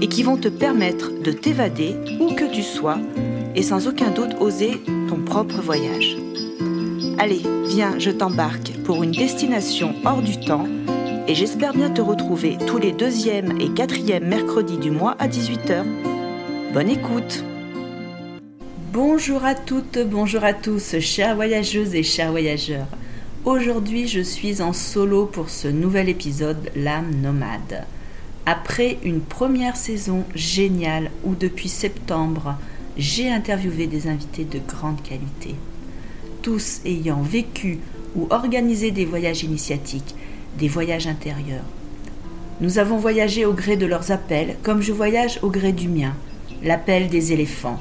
et qui vont te permettre de t'évader où que tu sois et sans aucun doute oser ton propre voyage. Allez, viens, je t'embarque pour une destination hors du temps et j'espère bien te retrouver tous les deuxièmes et quatrièmes mercredis du mois à 18h. Bonne écoute Bonjour à toutes, bonjour à tous, chères voyageuses et chers voyageurs. Aujourd'hui, je suis en solo pour ce nouvel épisode L'âme nomade. Après une première saison géniale où depuis septembre, j'ai interviewé des invités de grande qualité, tous ayant vécu ou organisé des voyages initiatiques, des voyages intérieurs. Nous avons voyagé au gré de leurs appels, comme je voyage au gré du mien, l'appel des éléphants.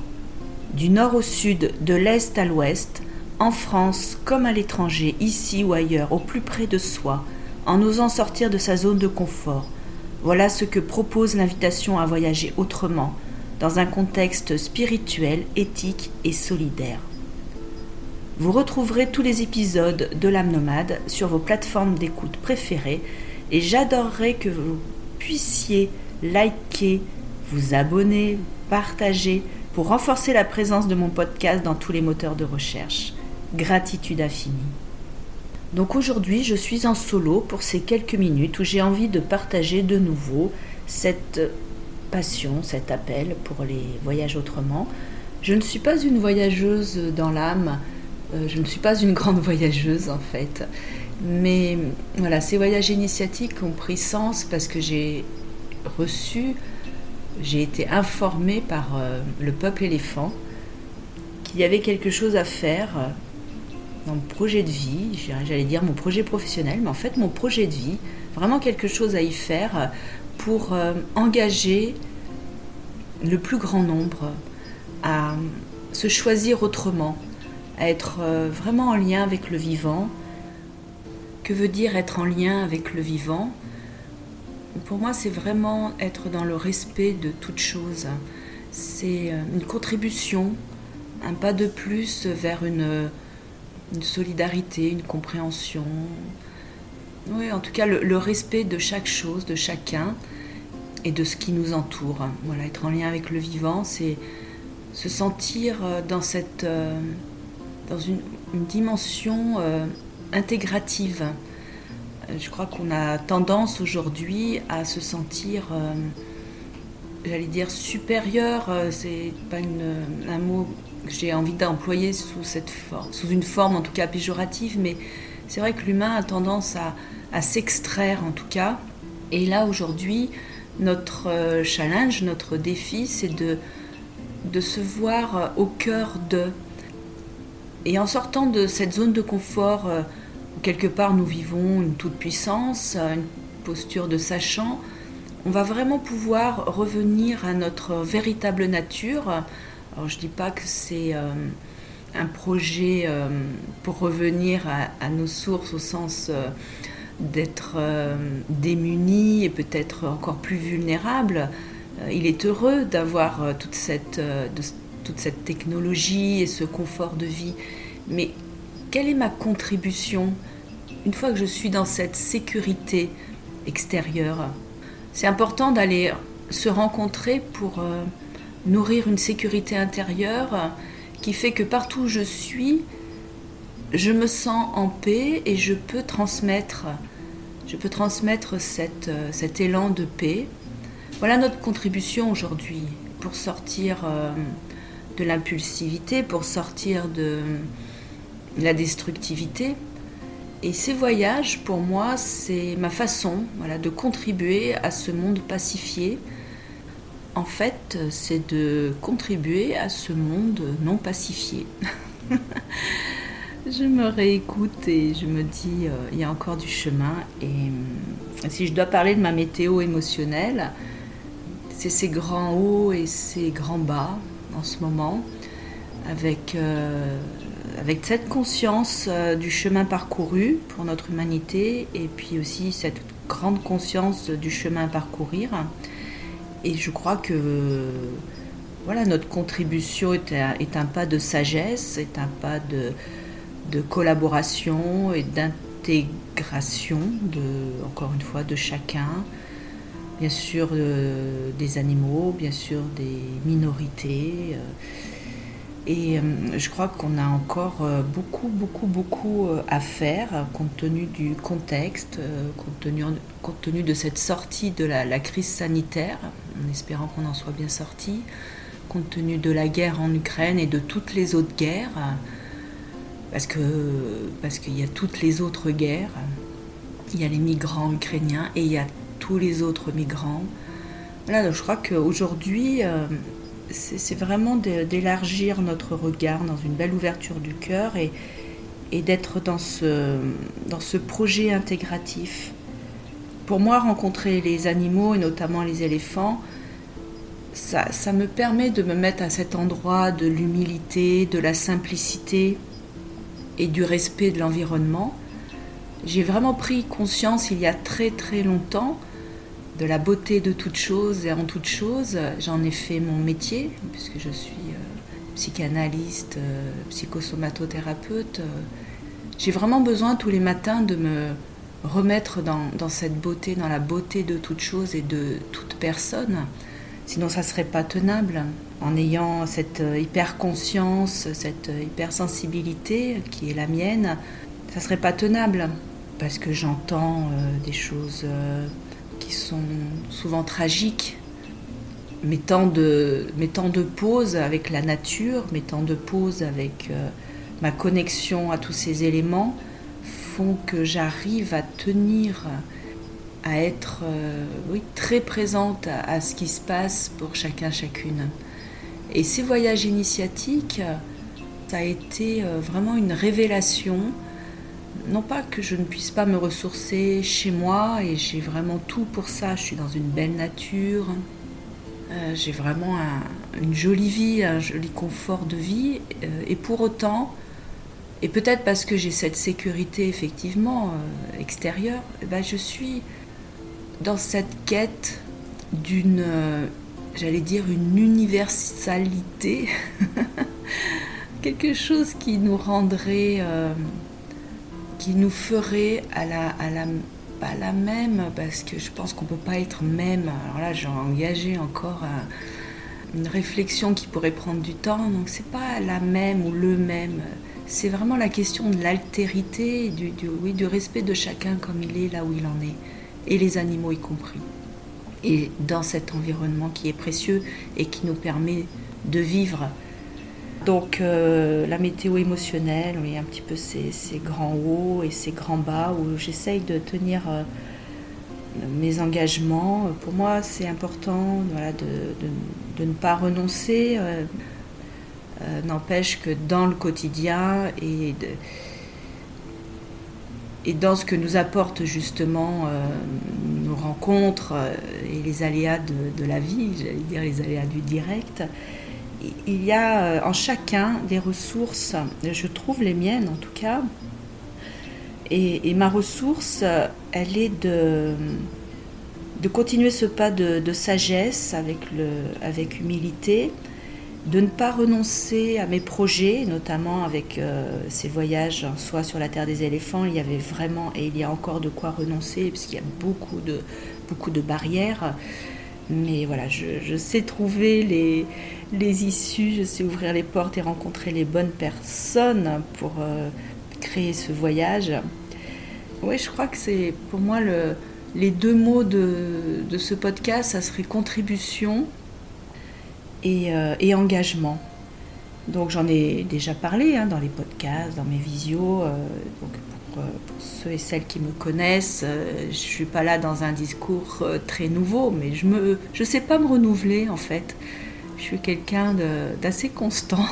Du nord au sud, de l'est à l'ouest, en France comme à l'étranger, ici ou ailleurs, au plus près de soi, en osant sortir de sa zone de confort, voilà ce que propose l'invitation à voyager autrement, dans un contexte spirituel, éthique et solidaire. Vous retrouverez tous les épisodes de l'âme nomade sur vos plateformes d'écoute préférées et j'adorerais que vous puissiez liker, vous abonner, partager pour renforcer la présence de mon podcast dans tous les moteurs de recherche. Gratitude infinie. Donc aujourd'hui, je suis en solo pour ces quelques minutes où j'ai envie de partager de nouveau cette passion, cet appel pour les voyages autrement. Je ne suis pas une voyageuse dans l'âme, euh, je ne suis pas une grande voyageuse en fait. Mais voilà, ces voyages initiatiques ont pris sens parce que j'ai reçu, j'ai été informée par euh, le peuple éléphant qu'il y avait quelque chose à faire mon projet de vie, j'allais dire mon projet professionnel, mais en fait mon projet de vie, vraiment quelque chose à y faire pour euh, engager le plus grand nombre à se choisir autrement, à être euh, vraiment en lien avec le vivant. Que veut dire être en lien avec le vivant? Pour moi, c'est vraiment être dans le respect de toute chose. C'est euh, une contribution, un pas de plus vers une une solidarité, une compréhension. Oui, en tout cas, le, respect de chaque chose, de chacun et de ce qui nous entoure. Voilà, être en lien avec le vivant, c'est se sentir euh, dans cette euh, dans une, dimension euh, intégrative. Je crois qu'on a tendance aujourd'hui à se sentir, j'allais dire supérieur. C'est pas un mot j'ai envie d'employer sous, cette forme, sous une forme en tout cas péjorative, mais c'est vrai que l'humain a tendance à, s'extraire en tout cas. Et là aujourd'hui, notre euh, challenge, notre défi, c'est de, de se voir au cœur de. Et en sortant de cette zone de confort euh, où quelque part nous vivons une toute-puissance, une posture de sachant, on va vraiment pouvoir revenir à notre véritable nature, alors je ne dis pas que c'est euh, un projet euh, pour revenir à, nos sources au sens euh, d'être démunis et peut-être encore plus vulnérables. il est heureux d'avoir toute toute cette technologie et ce confort de vie. Mais quelle est ma contribution une fois que je suis dans cette sécurité extérieure? C'est important d'aller se rencontrer pour nourrir une sécurité intérieure qui fait que partout où je suis, je me sens en paix et je peux transmettre, je peux transmettre euh, cet élan de paix. Voilà notre contribution aujourd'hui pour sortir euh, de l'impulsivité, pour sortir de la destructivité. Et ces voyages, pour moi, c'est ma façon voilà, de contribuer à ce monde pacifié, en fait, c'est de contribuer à ce monde non pacifié. je me réécoute et je me dis, euh, il y a encore du chemin. Et euh, si je dois parler de ma météo émotionnelle, c'est ces grands hauts et ces grands bas en ce moment, avec, euh, avec cette conscience euh, du chemin parcouru pour notre humanité et puis aussi cette grande conscience du chemin à parcourir. Et je crois que voilà, notre contribution est un, pas de sagesse, est un pas de, de collaboration et d'intégration, de, encore une fois, de chacun, bien sûr euh, des animaux, bien sûr des minorités. Euh, et euh, je crois qu'on a encore beaucoup, beaucoup, beaucoup à faire compte tenu du contexte, compte tenu, de cette sortie de la, crise sanitaire, en espérant qu'on en soit bien sorti, compte tenu de la guerre en Ukraine et de toutes les autres guerres, parce que parce qu'il y a toutes les autres guerres. Il y a les migrants ukrainiens et il y a tous les autres migrants. Voilà, je crois qu'aujourd'hui, euh, c'est vraiment d'élargir notre regard dans une belle ouverture du cœur et, d'être dans ce, dans ce projet intégratif. Pour moi, rencontrer les animaux et notamment les éléphants, ça, ça me permet de me mettre à cet endroit de l'humilité, de la simplicité et du respect de l'environnement. J'ai vraiment pris conscience il y a très très longtemps de la beauté de toute chose et en toute chose. J'en ai fait mon métier, puisque je suis euh, psychanalyste, euh, psychosomatothérapeute. J'ai vraiment besoin tous les matins de me remettre dans, cette beauté, dans la beauté de toute chose et de toute personne. Sinon, ça ne serait pas tenable. En ayant cette euh, hyper-conscience, cette hypersensibilité qui est la mienne, ça ne serait pas tenable. Parce que j'entends des choses sont souvent tragiques, mes temps de, mes temps de pause avec la nature, mes temps de pause avec euh, ma connexion à tous ces éléments font que j'arrive à tenir, à être euh, oui, très présente à, ce qui se passe pour chacun, chacune. Et ces voyages initiatiques, ça a été euh, vraiment une révélation non pas que je ne puisse pas me ressourcer chez moi, et j'ai vraiment tout pour ça, je suis dans une belle nature, euh, j'ai vraiment une jolie vie, un joli confort de vie, euh, et pour autant, et peut-être parce que j'ai cette sécurité effectivement euh, extérieure, eh ben je suis dans cette quête d'une, j'allais dire, une universalité, quelque chose qui nous rendrait qui nous ferait à la, à la, pas la même, parce que je pense qu'on ne peut pas être même. Alors là, j'ai engagé encore une réflexion qui pourrait prendre du temps, donc c'est pas la même ou le même. C'est vraiment la question de l'altérité, du, oui, du respect de chacun comme il est là où il en est, et les animaux y compris. Et dans cet environnement qui est précieux et qui nous permet de vivre donc euh, la météo émotionnelle, oui, un petit peu ces, grands hauts et ces grands bas où j'essaye de tenir euh, mes engagements. Pour moi, c'est important de, ne pas renoncer. Euh, n'empêche que dans le quotidien et, et dans ce que nous apportent justement nos rencontres et les aléas de, de la vie, j'allais dire les aléas du direct, il y a euh, en chacun des ressources, je trouve les miennes en tout cas, et, ma ressource, elle est de, de continuer ce pas de, sagesse avec, le, avec humilité, de ne pas renoncer à mes projets, notamment avec euh, ces voyages, soit sur la terre des éléphants, il y avait vraiment, et il y a encore de quoi renoncer, puisqu'il y a beaucoup de, beaucoup de barrières. Mais voilà, je, sais trouver les, les, issues, je sais ouvrir les portes et rencontrer les bonnes personnes pour euh, créer ce voyage. Oui, je crois que c'est pour moi le, les deux mots de, ce podcast, ça serait contribution et, euh, engagement. Donc j'en ai déjà parlé hein, dans les podcasts, dans mes visios. Euh, pour, ceux et celles qui me connaissent, je ne suis pas là dans un discours très nouveau, mais je ne je sais pas me renouveler en fait. Je suis quelqu'un d'assez constant.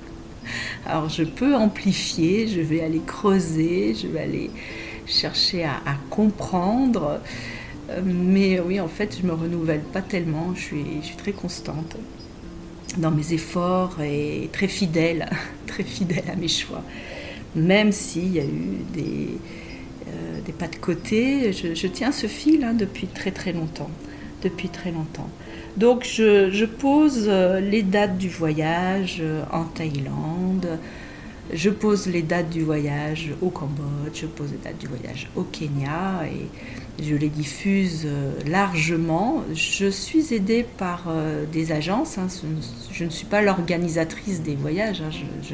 Alors je peux amplifier, je vais aller creuser, je vais aller chercher à, comprendre, mais oui, en fait, je me renouvelle pas tellement. Je suis, très constante dans mes efforts et très fidèle, très fidèle à mes choix. Même s'il y a eu des, euh, pas de côté, je, tiens ce fil hein, depuis très très longtemps. Depuis très longtemps. Donc je, pose euh, les dates du voyage euh, en Thaïlande, je pose les dates du voyage au Cambodge, je pose les dates du voyage au Kenya et je les diffuse euh, largement. Je suis aidée par des agences, hein. je ne suis pas l'organisatrice des voyages, hein.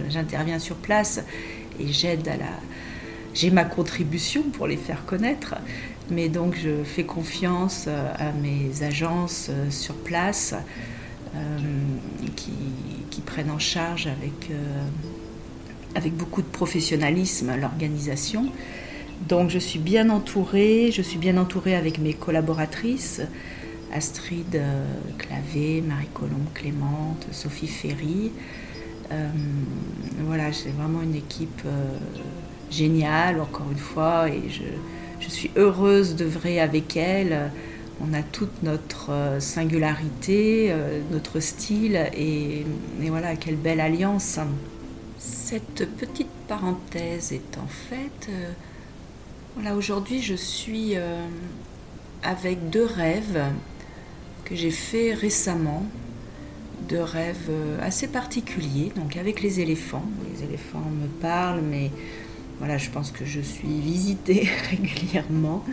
j'interviens sur place et j'aide à la... J'ai ma contribution pour les faire connaître, mais donc je fais confiance euh, à mes agences sur place qui, qui, prennent en charge avec avec beaucoup de professionnalisme l'organisation. Donc je suis bien entourée, je suis bien entourée avec mes collaboratrices, Astrid euh, Clavé, Marie-Colombe Clémente, Sophie Ferry. Euh, voilà, c'est vraiment une équipe euh, géniale, encore une fois, et je, je suis heureuse d'œuvrer avec elle. On a toute notre singularité, notre style, et, voilà, quelle belle alliance. Cette petite parenthèse est en fait, euh, voilà, aujourd'hui je suis euh, avec deux rêves que j'ai fait récemment, deux rêves euh, assez particuliers, donc avec les éléphants. Les éléphants me parlent, mais voilà, je pense que je suis visitée régulièrement.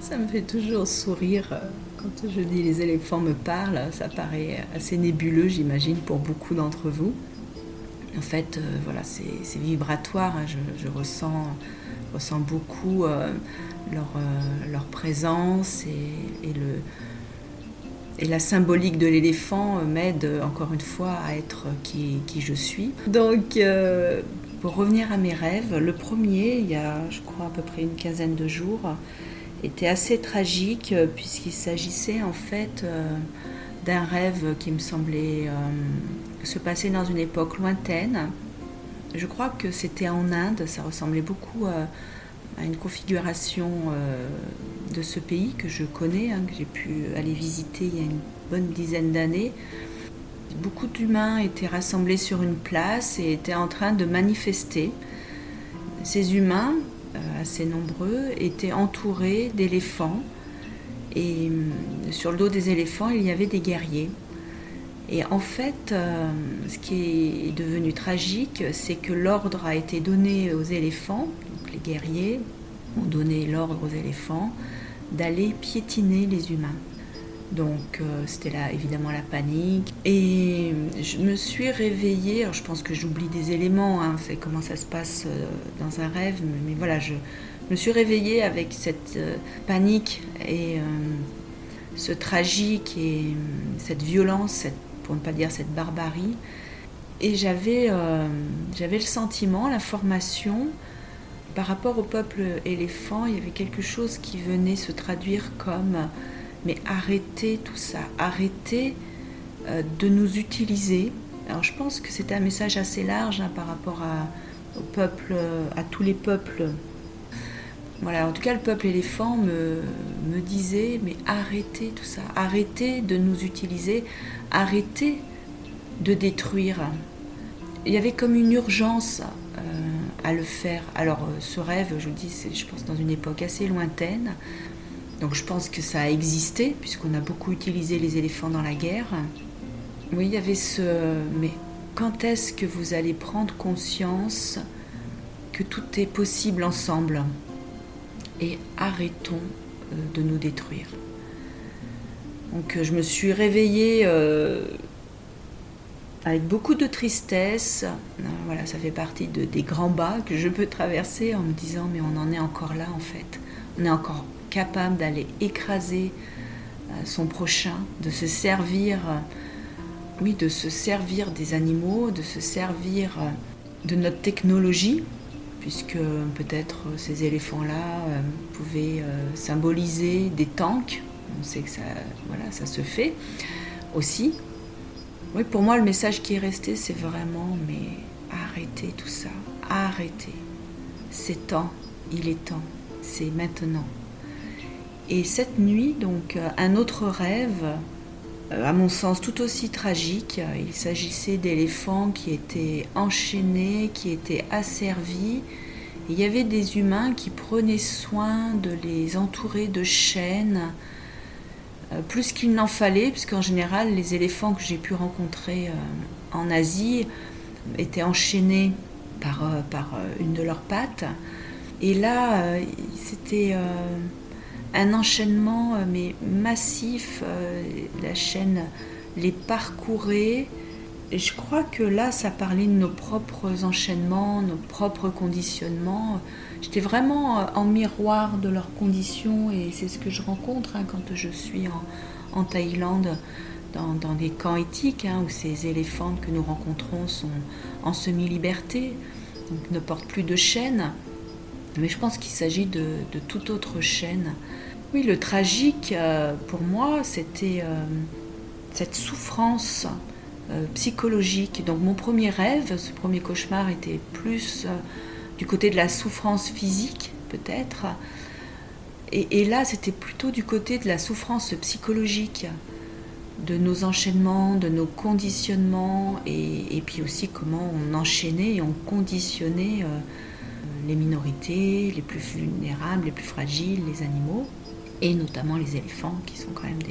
Ça me fait toujours sourire quand je dis les éléphants me parlent. Ça paraît assez nébuleux, j'imagine, pour beaucoup d'entre vous en fait, euh, voilà, c'est vibratoire. Hein. Je, ressens, ressens beaucoup euh, leur, euh, présence et, le, et la symbolique de l'éléphant m'aide encore une fois à être qui je suis. Donc, pour revenir à mes rêves, le premier, il y a, je crois, à peu près une quinzaine de jours, était assez tragique puisqu'il s'agissait en fait d'un rêve qui me semblait se passait dans une époque lointaine. Je crois que c'était en Inde, ça ressemblait beaucoup à, une configuration euh, de ce pays que je connais, hein, que j'ai pu aller visiter il y a une bonne dizaine d'années. Beaucoup d'humains étaient rassemblés sur une place et étaient en train de manifester. Ces humains, euh, assez nombreux, étaient entourés d'éléphants et euh, sur le dos des éléphants, il y avait des guerriers. Et en fait, euh, ce qui est devenu tragique, c'est que l'ordre a été donné aux éléphants, donc les guerriers ont donné l'ordre aux éléphants d'aller piétiner les humains. Donc euh, c'était là évidemment la panique. Et je me suis réveillée, alors je pense que j'oublie des éléments, hein, c'est comment ça se passe euh, dans un rêve, mais, voilà, je me suis réveillée avec cette panique et ce tragique et cette violence, pour ne pas dire cette barbarie. Et euh, j'avais le sentiment, l'information, par rapport au peuple éléphant, il y avait quelque chose qui venait se traduire comme mais arrêtez tout ça, arrêtez euh, de nous utiliser. Alors je pense que c'était un message assez large hein, par rapport à, au peuple, à tous les peuples. Voilà, en tout cas le peuple éléphant me, disait mais arrêtez tout ça, arrêtez de nous utiliser, arrêter de détruire. Il y avait comme une urgence euh, à le faire. Alors euh, ce rêve, je vous dis, c'est je pense dans une époque assez lointaine. Donc je pense que ça a existé puisqu'on a beaucoup utilisé les éléphants dans la guerre. Oui, il y avait ce mais quand est-ce que vous allez prendre conscience que tout est possible ensemble? Et arrêtons euh, de nous détruire. Donc je me suis réveillée euh, avec beaucoup de tristesse. Euh, voilà, ça fait partie de, des grands bas que je peux traverser en me disant mais on en est encore là en fait. On est encore capable d'aller écraser euh, son prochain, de se servir, oui, de se servir des animaux, de se servir de notre technologie, puisque peut-être ces éléphants-là pouvaient symboliser des tanks on sait que ça, ça se fait aussi. Oui, pour moi, le message qui est resté, c'est vraiment, mais arrêtez tout ça, arrêtez. C'est temps, il est temps, c'est maintenant. Et cette nuit, donc, un autre rêve, à mon sens tout aussi tragique. Il s'agissait d'éléphants qui étaient enchaînés, qui étaient asservis. il y avait des humains qui prenaient soin de les entourer de chaînes, plus qu'il n'en fallait, puisqu'en général, les éléphants que j'ai pu rencontrer en Asie étaient enchaînés par, une de leurs pattes. Et là, euh, c'était euh, un enchaînement euh, mais massif. la chaîne les parcourait. Et je crois que là, ça parlait de nos propres enchaînements, nos propres conditionnements. J'étais vraiment en miroir de leurs conditions et c'est ce que je rencontre hein, quand je suis en, Thaïlande, dans, des camps éthiques, hein, où ces éléphants que nous rencontrons sont en semi-liberté, ne portent plus de chaînes. Mais je pense qu'il s'agit de, toute autre chaîne. Oui, le tragique, euh, pour moi, c'était euh, cette souffrance euh, psychologique. Donc mon premier rêve, ce premier cauchemar était plus du côté de la souffrance physique, peut-être. Et, là, c'était plutôt du côté de la souffrance psychologique, de nos enchaînements, de nos conditionnements, et, et puis aussi comment on enchaînait et on conditionnait les minorités, les plus vulnérables, les plus fragiles, les animaux, et notamment les éléphants, qui sont quand même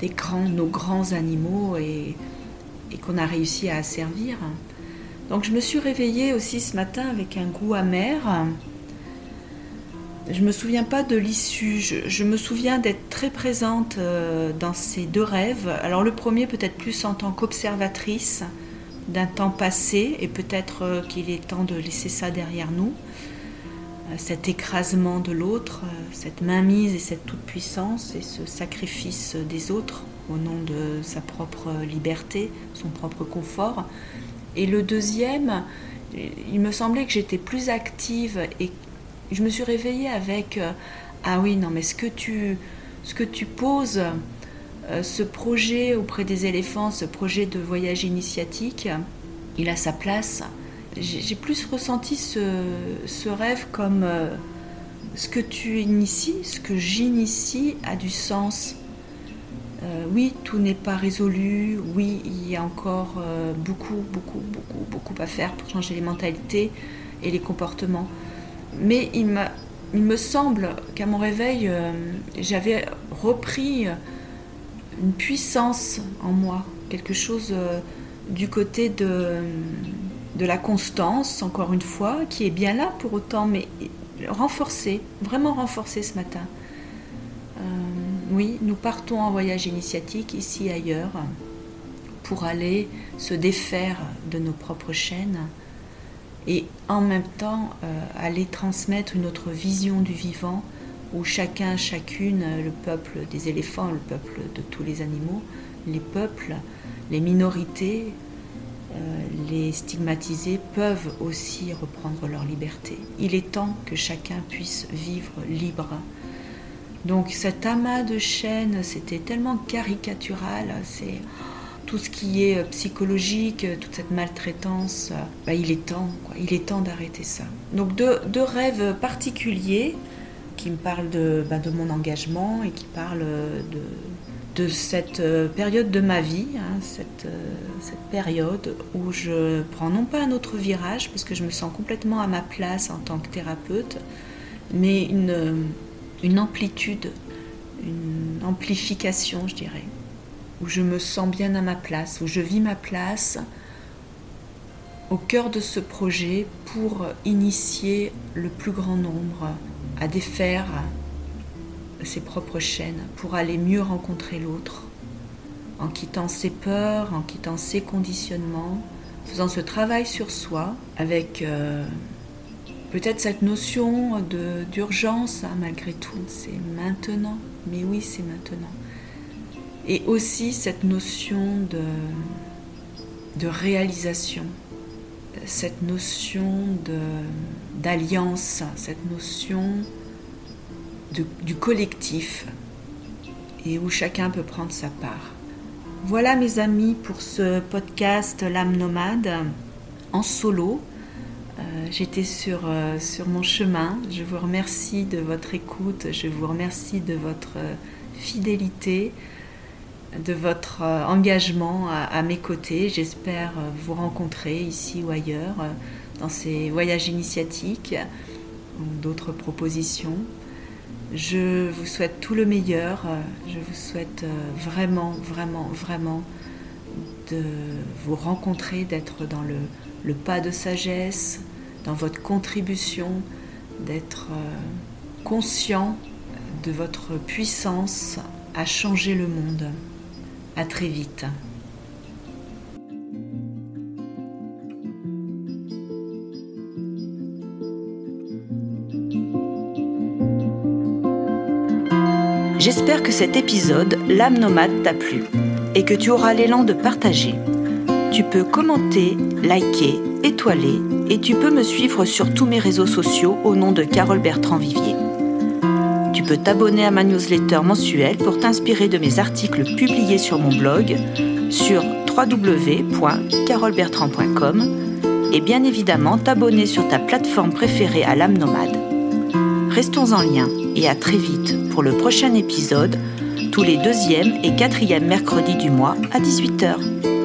des, grands, nos grands animaux et, qu'on a réussi à asservir. Donc je me suis réveillée aussi ce matin avec un goût amer. Je ne me souviens pas de l'issue, je, me souviens d'être très présente euh, dans ces deux rêves. Alors le premier peut-être plus en tant qu'observatrice d'un temps passé et peut-être euh, qu'il est temps de laisser ça derrière nous. Euh, cet écrasement de l'autre, euh, cette mainmise et cette toute-puissance et ce sacrifice des autres au nom de sa propre liberté, son propre confort. Et le deuxième, il me semblait que j'étais plus active et je me suis réveillée avec euh, ah oui non mais ce que tu ce que tu poses ce projet auprès des éléphants, ce projet de voyage initiatique, il a sa place j'ai plus ressenti ce, rêve comme euh, ce que tu inities, ce que j'initie a du sens. Euh, oui, tout n'est pas résolu. Oui, il y a encore euh, beaucoup, beaucoup, beaucoup, beaucoup à faire pour changer les mentalités et les comportements. Mais il, il me semble qu'à mon réveil, j'avais repris une puissance en moi, quelque chose du côté de de la constance, encore une fois, qui est bien là pour autant, mais renforcée, vraiment renforcée ce matin. Euh, oui, nous partons en voyage initiatique ici ailleurs pour aller se défaire de nos propres chaînes et en même temps euh, aller transmettre une autre vision du vivant où chacun, chacune, le peuple des éléphants, le peuple de tous les animaux, les peuples, les minorités, les stigmatisés peuvent aussi reprendre leur liberté. Il est temps que chacun puisse vivre libre. Donc cet amas de chaînes, c'était tellement caricatural, c'est tout ce qui est psychologique, toute cette maltraitance, bah, il est temps, il est temps d'arrêter ça. Donc deux, rêves particuliers qui me parlent de, bah, de mon engagement et qui parlent de, de cette euh, période de ma vie, hein, cette, euh, cette, période où je prends non pas un autre virage, parce que je me sens complètement à ma place en tant que thérapeute, mais une, une amplitude, une amplification, je dirais, où je me sens bien à ma place, où je vis ma place au cœur de ce projet pour initier le plus grand nombre à défaire ses propres chaînes pour aller mieux rencontrer l'autre, en quittant ses peurs, en quittant ses conditionnements, faisant ce travail sur soi avec euh, peut-être cette notion d'urgence hein, malgré tout, c'est maintenant, mais oui c'est maintenant. Et aussi cette notion de, de réalisation, cette notion d'alliance, cette notion du collectif et où chacun peut prendre sa part. Voilà mes amis pour ce podcast L'âme nomade en solo. J'étais sur, sur mon chemin. Je vous remercie de votre écoute. Je vous remercie de votre fidélité, de votre engagement à, mes côtés. J'espère vous rencontrer ici ou ailleurs dans ces voyages initiatiques ou d'autres propositions. Je vous souhaite tout le meilleur. Je vous souhaite euh, vraiment, vraiment, vraiment de vous rencontrer, d'être dans le, pas de sagesse, dans votre contribution, d'être euh, conscient de votre puissance à changer le monde. À très vite. J'espère que cet épisode, L'âme nomade, t'a plu et que tu auras l'élan de partager. Tu peux commenter, liker, étoiler et tu peux me suivre sur tous mes réseaux sociaux au nom de Carole Bertrand Vivier. Tu peux t'abonner à ma newsletter mensuelle pour t'inspirer de mes articles publiés sur mon blog sur www.carolebertrand.com et bien évidemment t'abonner sur ta plateforme préférée à l'âme nomade. Restons en lien et à très vite pour le prochain épisode, tous les deuxième et quatrième mercredis du mois à 18h.